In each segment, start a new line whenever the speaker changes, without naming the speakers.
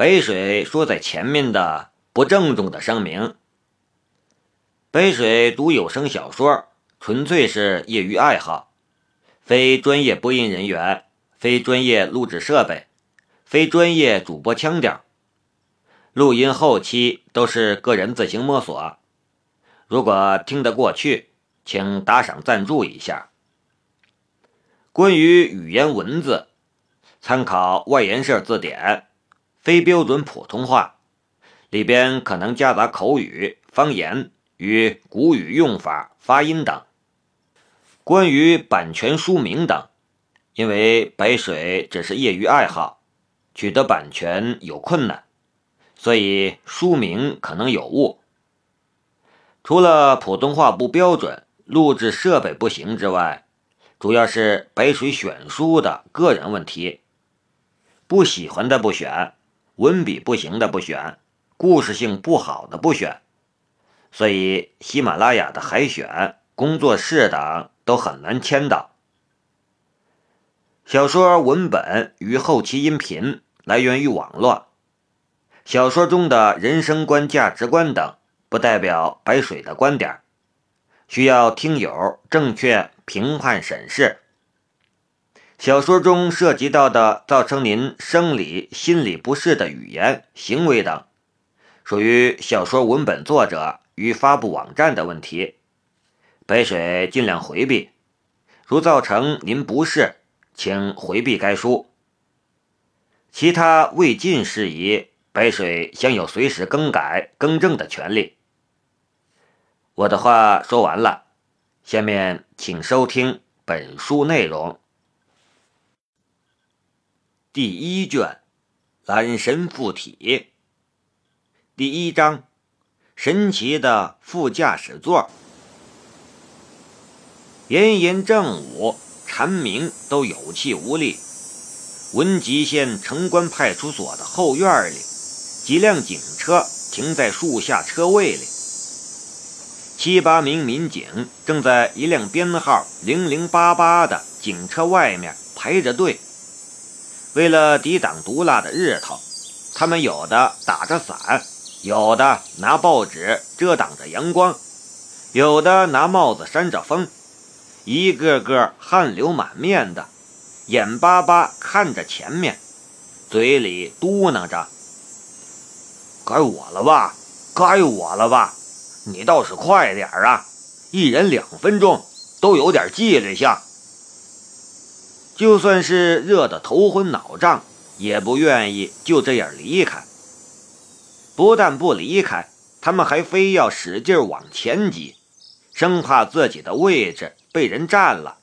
北水说在前面的不郑重的声明：北水读有声小说，纯粹是业余爱好，非专业播音人员，非专业录制设备，非专业主播腔调，录音后期都是个人自行摸索。如果听得过去，请打赏赞助一下。关于语言文字，参考外研社字典，非标准普通话里边可能夹杂口语、方言与古语用法、发音等。关于版权书名等，因为白水只是业余爱好，取得版权有困难，所以书名可能有误。除了普通话不标准、录制设备不行之外，主要是白水选书的个人问题，不喜欢的不选，文笔不行的不选，故事性不好的不选，所以喜马拉雅的海选、工作室等都很难签到。小说文本与后期音频来源于网络，小说中的人生观、价值观等不代表白水的观点，需要听友正确。评判审视小说中涉及到的造成您生理、心理不适的语言、行为等，属于小说文本作者与发布网站的问题，北水尽量回避。如造成您不适，请回避该书。其他未尽事宜，北水享有随时更改、更正的权利。我的话说完了。下面请收听本书内容。第一卷，懒神附体。第一章，神奇的副驾驶座。炎炎正午，蝉鸣都有气无力。文集县城关派出所的后院里，几辆警车停在树下车位里。七八名民警正在一辆编号零零八八的警车外面排着队。为了抵挡毒辣的日头，他们有的打着伞，有的拿报纸遮挡着阳光，有的拿帽子扇着风，一个个汗流满面的，眼巴巴看着前面，嘴里嘟囔着：“该我了吧，该我了吧。”你倒是快点啊！一人两分钟，都有点纪律性。就算是热得头昏脑胀，也不愿意就这样离开。不但不离开，他们还非要使劲往前挤，生怕自己的位置被人占了。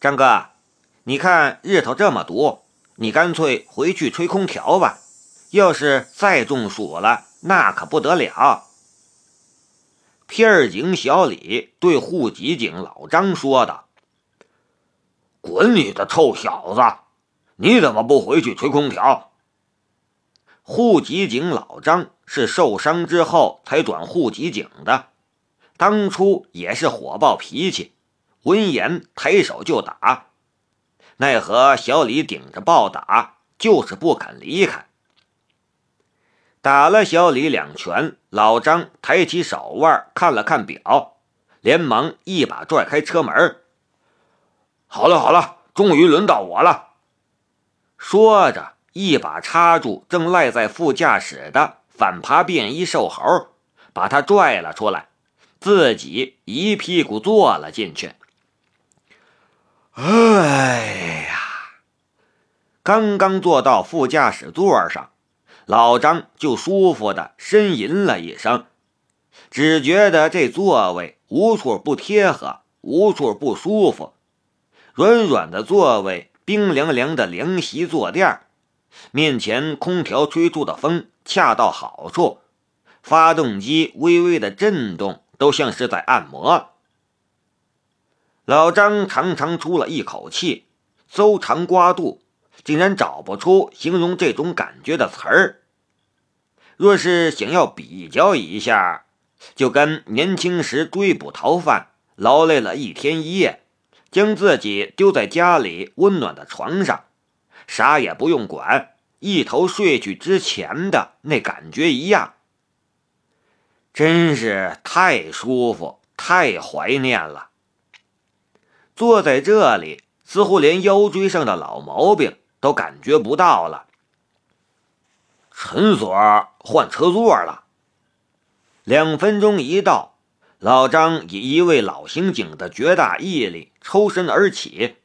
张哥，你看日头这么毒，你干脆回去吹空调吧。要是再中暑了，那可不得了！片警小李对户籍警老张说道：“
滚你的臭小子！你怎么不回去吹空调？”
户籍警老张是受伤之后才转户籍警的，当初也是火爆脾气，闻言抬手就打，奈何小李顶着暴打，就是不肯离开。打了小李两拳，老张抬起手腕看了看表，连忙一把拽开车门。
好了好了，终于轮到我了。
说着，一把插住正赖在副驾驶的反扒便衣瘦猴，把他拽了出来，自己一屁股坐了进去。哎呀，刚刚坐到副驾驶座上。老张就舒服的呻吟了一声，只觉得这座位无处不贴合，无处不舒服。软软的座位，冰凉凉的凉席坐垫，面前空调吹出的风恰到好处，发动机微微的震动，都像是在按摩。老张长长出了一口气，搜肠刮肚。竟然找不出形容这种感觉的词儿。若是想要比较一下，就跟年轻时追捕逃犯，劳累了一天一夜，将自己丢在家里温暖的床上，啥也不用管，一头睡去之前的那感觉一样，真是太舒服，太怀念了。坐在这里，似乎连腰椎上的老毛病都感觉不到了。
陈所换车座了。
两分钟一到，老张以一位老刑警的绝大毅力抽身而起，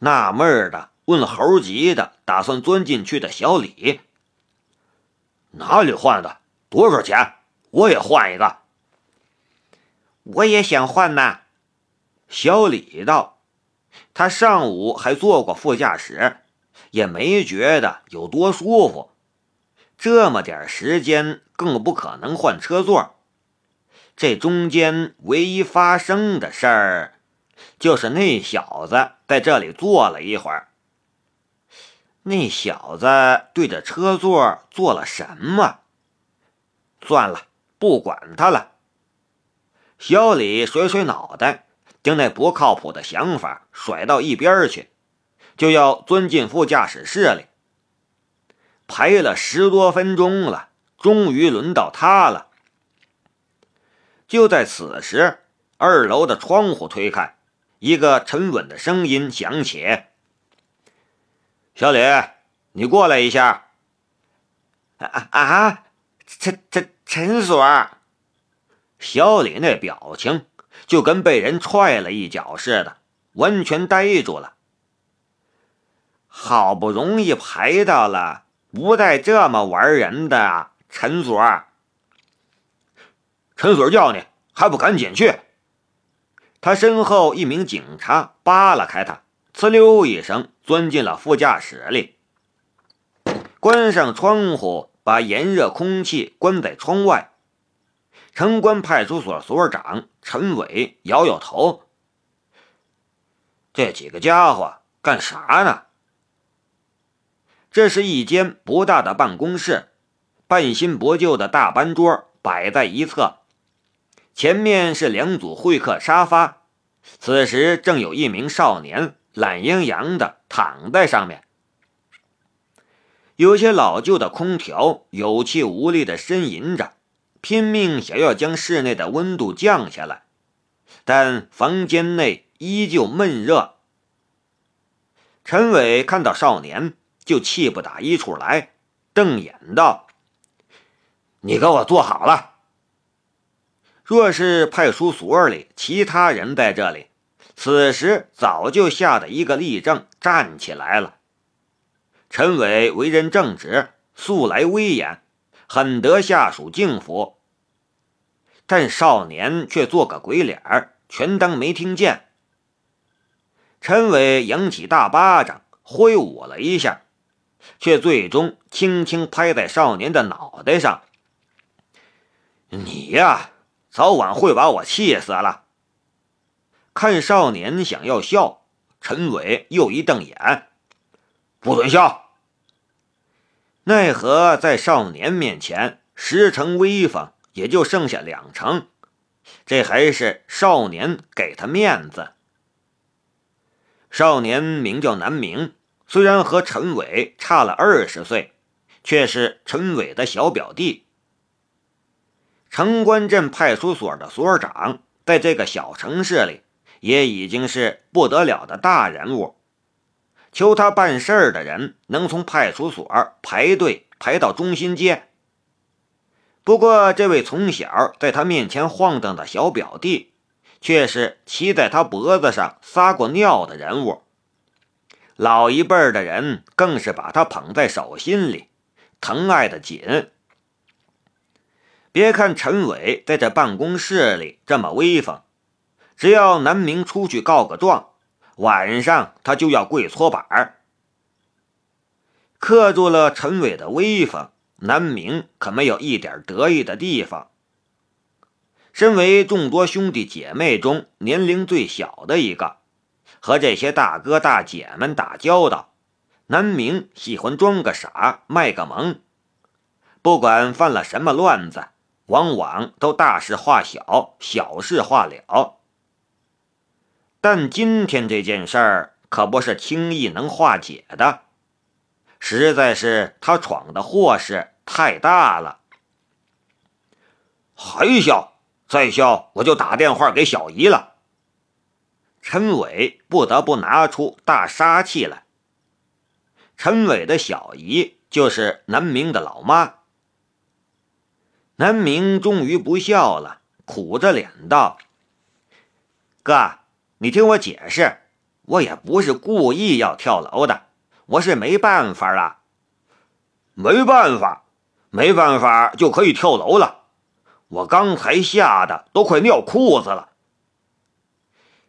纳闷的问猴急的打算钻进去的小李：“
哪里换的？多少钱？我也换一个。”
我也想换呐。小李道：“他上午还坐过副驾驶，也没觉得有多舒服。这么点时间，更不可能换车座。这中间唯一发生的事儿，就是那小子在这里坐了一会儿。那小子对着车座做了什么？算了，不管他了。”小李甩甩脑袋。将那不靠谱的想法甩到一边去，就要钻进副驾驶室里。排了十多分钟了，终于轮到他了。就在此时，二楼的窗户推开，一个沉稳的声音响起：“
小李，你过来一下。”“
啊啊啊，陈陈陈所。”
小李那表情。就跟被人踹了一脚似的，完全呆住了。好不容易排到了，不带这么玩人的，陈所。
陈所叫你，还不赶紧去！
他身后一名警察扒拉开他，呲溜一声钻进了副驾驶里，关上窗户，把炎热空气关在窗外。城关派出所所长陈伟摇摇头：“
这几个家伙干啥呢？”
这是一间不大的办公室，半新不旧的大班桌摆在一侧，前面是两组会客沙发。此时正有一名少年懒洋洋的躺在上面，有些老旧的空调有气无力的呻吟着。拼命想要将室内的温度降下来，但房间内依旧闷热。陈伟看到少年，就气不打一处来，瞪眼道：“
你给我坐好了！
若是派出所里其他人在这里，此时早就吓得一个立正，站起来了。”陈伟为人正直，素来威严，很得下属敬服。但少年却做个鬼脸儿，全当没听见。陈伟扬起大巴掌，挥舞了一下，却最终轻轻拍在少年的脑袋上。
你呀，早晚会把我气死了！
看少年想要笑，陈伟又一瞪眼，
不准笑！
奈何在少年面前，十成威风。也就剩下两成，这还是少年给他面子。少年名叫南明，虽然和陈伟差了二十岁，却是陈伟的小表弟。城关镇派出所的所长，在这个小城市里也已经是不得了的大人物。求他办事儿的人，能从派出所排队排到中心街。不过，这位从小在他面前晃荡的小表弟，却是骑在他脖子上撒过尿的人物。老一辈的人更是把他捧在手心里，疼爱的紧。别看陈伟在这办公室里这么威风，只要南明出去告个状，晚上他就要跪搓板儿。克住了陈伟的威风。南明可没有一点得意的地方。身为众多兄弟姐妹中年龄最小的一个，和这些大哥大姐们打交道，南明喜欢装个傻，卖个萌。不管犯了什么乱子，往往都大事化小，小事化了。但今天这件事儿可不是轻易能化解的。实在是他闯的祸事太大了。
还笑，再笑我就打电话给小姨了。
陈伟不得不拿出大杀器来。陈伟的小姨就是南明的老妈。南明终于不笑了，苦着脸道：“哥，你听我解释，我也不是故意要跳楼的，我是没办法啊。
没办法，没办法就可以跳楼了。我刚才吓得都快尿裤子了。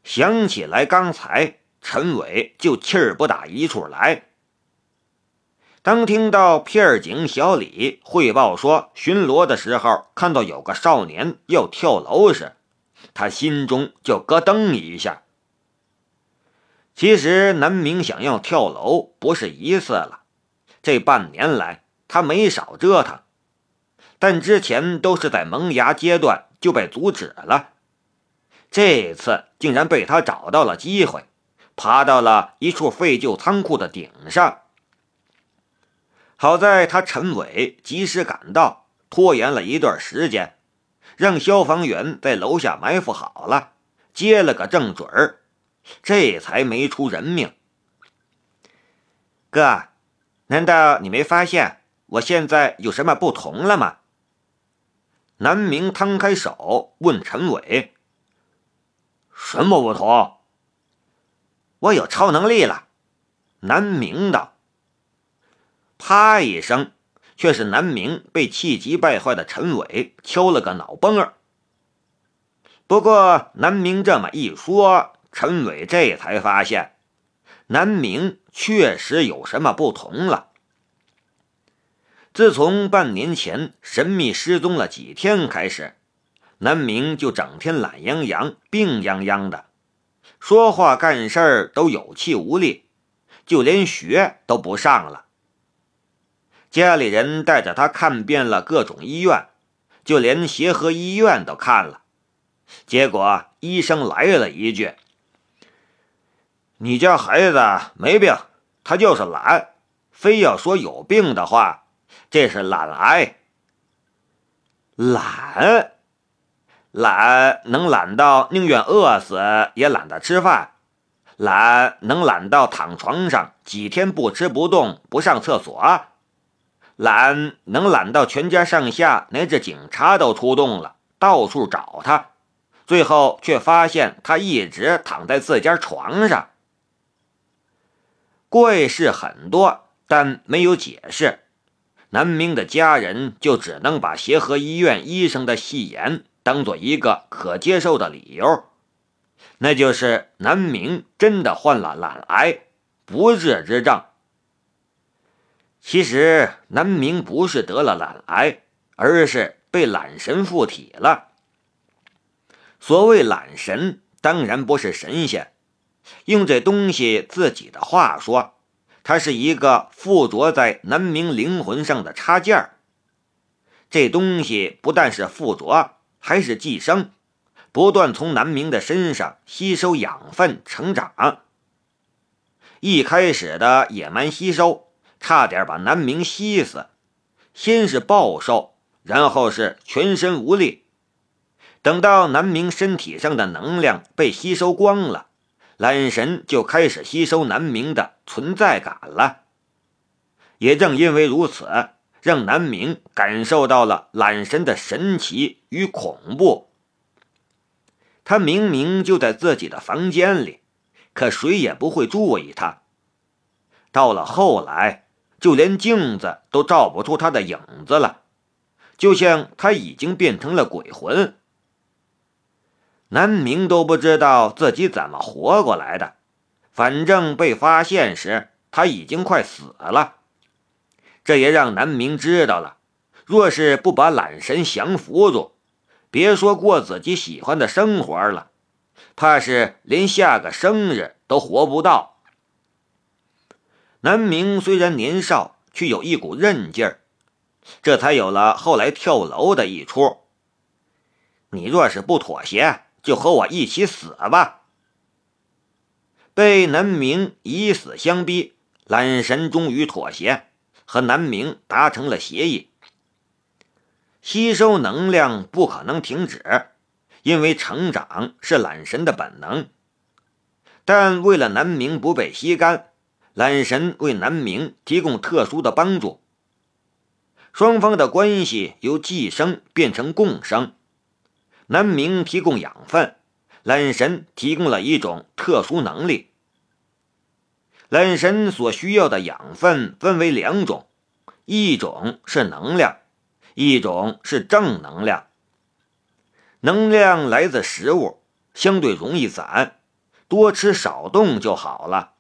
想起来刚才，陈伟就气儿不打一处来。”当听到片警小李汇报说巡逻的时候看到有个少年要跳楼时，他心中就咯噔一下。其实南明想要跳楼不是一次了，这半年来他没少折腾，但之前都是在萌芽阶段就被阻止了。这次竟然被他找到了机会，爬到了一处废旧仓库的顶上。好在他陈伟及时赶到，拖延了一段时间，让消防员在楼下埋伏好了，接了个正准儿，这才没出人命。哥，难道你没发现我现在有什么不同了吗？南明摊开手问陈伟：“
什么不同？”
我有超能力了。南明道。啪一声，却是南明被气急败坏的陈伟敲了个脑崩儿。不过，南明这么一说，陈伟这才发现，南明确实有什么不同了。自从半年前神秘失踪了几天开始，南明就整天懒洋洋、病殃殃的，说话干事儿都有气无力，就连学都不上了。家里人带着他看遍了各种医院，就连协和医院都看了。结果医生来了一句：“你家孩子没病，他就是懒。非要说有病的话，这是懒癌。懒，懒能懒到宁愿饿死也懒得吃饭，懒能懒到躺床上几天不吃不动不上厕所。”懒能懒到全家上下乃至警察都出动了，到处找他，最后却发现他一直躺在自家床上。怪事很多，但没有解释。南明的家人就只能把协和医院医生的戏言当做一个可接受的理由，那就是南明真的患了懒癌，不治之症。其实南明不是得了懒癌，而是被懒神附体了。所谓懒神，当然不是神仙，用这东西自己的话说，它是一个附着在南明灵魂上的插件儿。这东西不但是附着，还是寄生，不断从南明的身上吸收养分成长。一开始的野蛮吸收。差点把南明吸死，先是暴瘦，然后是全身无力。等到南明身体上的能量被吸收光了，懒神就开始吸收南明的存在感了。也正因为如此，让南明感受到了懒神的神奇与恐怖。他明明就在自己的房间里，可谁也不会注意他。到了后来。就连镜子都照不出他的影子了，就像他已经变成了鬼魂。南明都不知道自己怎么活过来的，反正被发现时他已经快死了。这也让南明知道了，若是不把懒神降服住，别说过自己喜欢的生活了，怕是连下个生日都活不到。南明虽然年少，却有一股韧劲儿，这才有了后来跳楼的一出。你若是不妥协，就和我一起死吧！被南明以死相逼，懒神终于妥协，和南明达成了协议，吸收能量不可能停止，因为成长是懒神的本能。但为了南明不被吸干，懒神为南明提供特殊的帮助。双方的关系由寄生变成共生，南明提供养分，懒神提供了一种特殊能力。懒神所需要的养分分为两种，一种是能量，一种是正能量。能量来自食物，相对容易攒，多吃少动就好了。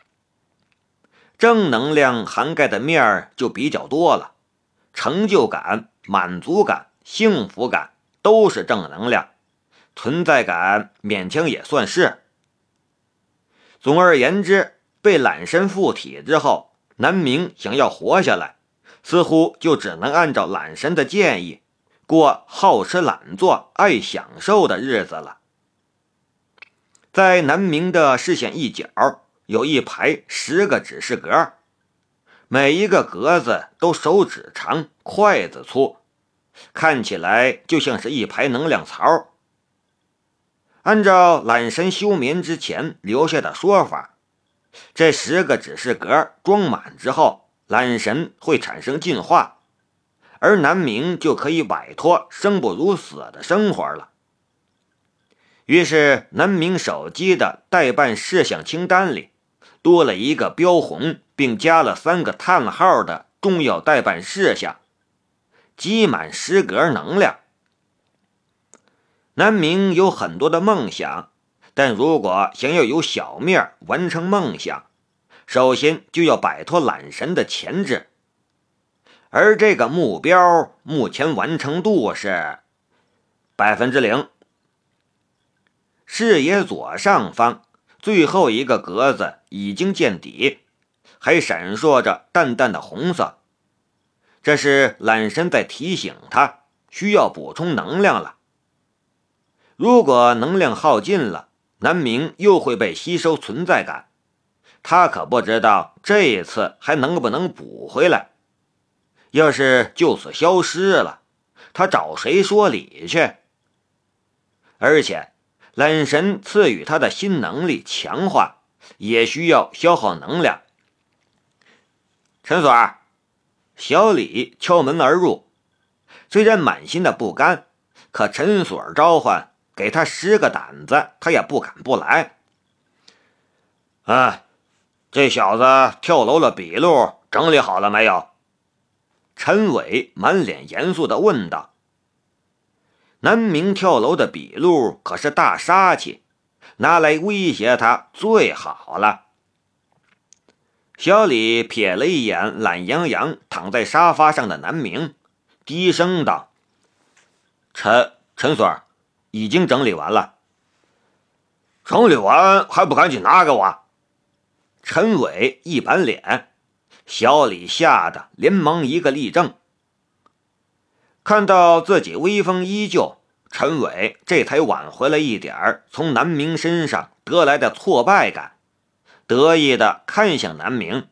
正能量涵盖的面儿就比较多了，成就感、满足感、幸福感都是正能量，存在感勉强也算是。总而言之。被懒神附体之后，南明想要活下来，似乎就只能按照懒神的建议，过好吃懒做、爱享受的日子了。在南明的视线一角，有一排十个指示格，每一个格子都手指长、筷子粗，看起来就像是一排能量槽。按照懒神休眠之前留下的说法。这十个指示格装满之后，懒神会产生进化，而南明就可以摆脱生不如死的生活了。于是，南明手机的代办事项清单里多了一个标红并加了三个叹号的重要代办事项：积满十格能量。南明有很多的梦想。但如果想要有小命完成梦想，首先就要摆脱懒神的钳制，而这个目标目前完成度是百分之零。视野左上方最后一个格子已经见底，还闪烁着淡淡的红色，这是懒神在提醒他需要补充能量了。如果能量耗尽了，南明又会被吸收存在感，他可不知道这一次还能不能补回来。要是就此消失了，他找谁说理去？而且，懒神赐予他的新能力强化也需要消耗能量。陈所，小李敲门而入，虽然满心的不甘，可陈所召唤。给他十个胆子，他也不敢不来。
啊，这小子跳楼的笔录整理好了没有？
陈伟满脸严肃地问道。南明跳楼的笔录可是大杀器，拿来威胁他最好了。小李瞥了一眼懒洋洋躺在沙发上的南明，低声道：“
陈陈所。”已经整理完了，
整理完还不赶紧拿给我！
陈伟一板脸，小李吓得连忙一个立正。看到自己威风依旧，陈伟这才挽回了一点儿从南明身上得来的挫败感，得意的看向南明。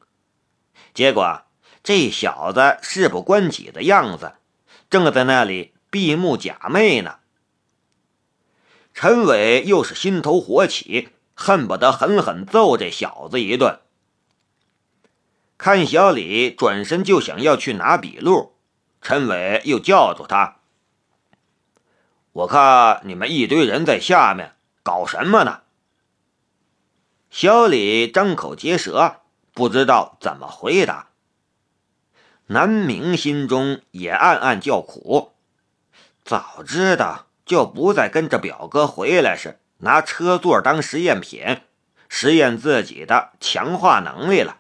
结果这小子事不关己的样子，正在那里闭目假寐呢。陈伟又是心头火起，恨不得狠狠揍这小子一顿。看小李转身就想要去拿笔录，陈伟又叫住他：“
我看你们一堆人在下面搞什么呢？”
小李张口结舌，不知道怎么回答。南明心中也暗暗叫苦，早知道。就不再跟着表哥回来时拿车座当实验品，实验自己的强化能力了。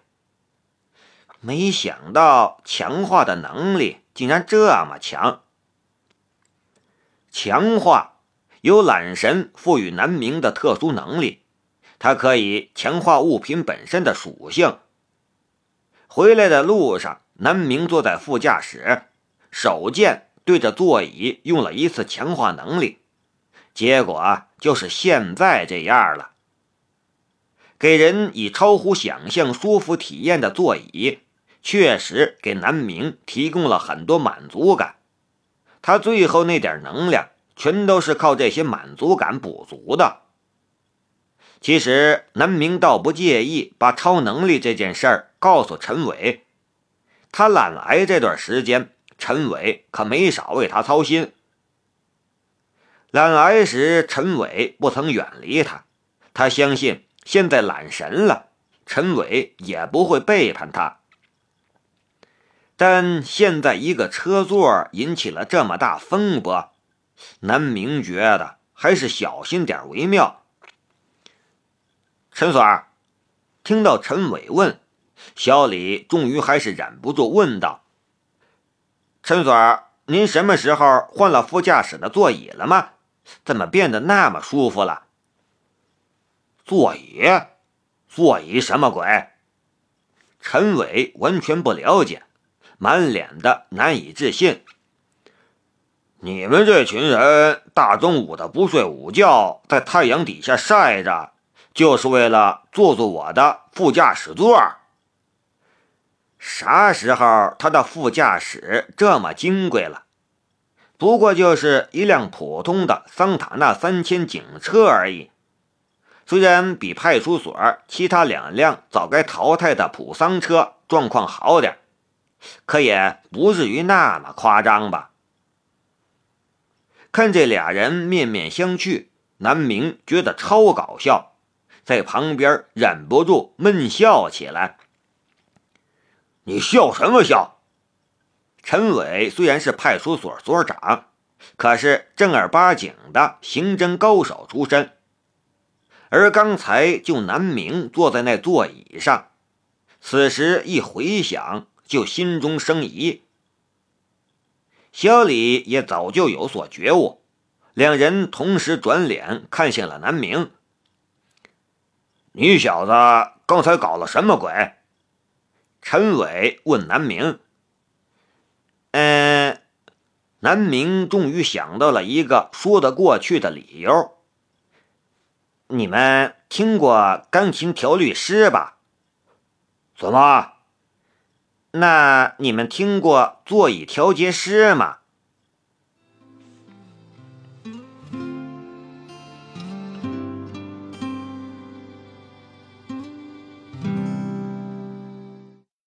没想到强化的能力竟然这么强。强化由懒神赋予南明的特殊能力，它可以强化物品本身的属性。回来的路上，南明坐在副驾驶，手贱。对着座椅用了一次强化能力，结果就是现在这样了。给人以超乎想象舒服体验的座椅，确实给南明提供了很多满足感。他最后那点能量，全都是靠这些满足感补足的。其实南明倒不介意把超能力这件事儿告诉陈伟，他懒癌这段时间，陈伟可没少为他操心。懒癌时，陈伟不曾远离他，他相信现在懒神了，陈伟也不会背叛他。但现在一个车座引起了这么大风波，南明觉得还是小心点为妙。陈所儿听到陈伟问，小李终于还是忍不住问道：“陈所儿，您什么时候换了副驾驶的座椅了吗？怎么变得那么舒服了？”
座椅，座椅什么鬼？陈伟完全不了解。满脸的难以置信。你们这群人大中午的不睡午觉，在太阳底下晒着，就是为了坐坐我的副驾驶座？
啥时候他的副驾驶这么金贵了？不过就是一辆普通的桑塔纳三千警车而已。虽然比派出所其他两辆早该淘汰的普桑车状况好点。可也不至于那么夸张吧？看这俩人面面相觑，南明觉得超搞笑，在旁边忍不住闷笑起来。
你笑什么笑？
陈伟虽然是派出所所长，可是正儿八经的刑侦高手出身，而刚才就南明坐在那座椅上，此时一回想。就心中生疑，小李也早就有所觉悟，两人同时转脸看向了南明。
你小子刚才搞了什么鬼？
陈伟问南明。嗯，南明终于想到了一个说得过去的理由。你们听过钢琴调律师吧？
怎么？
那你们听过座椅调节师吗？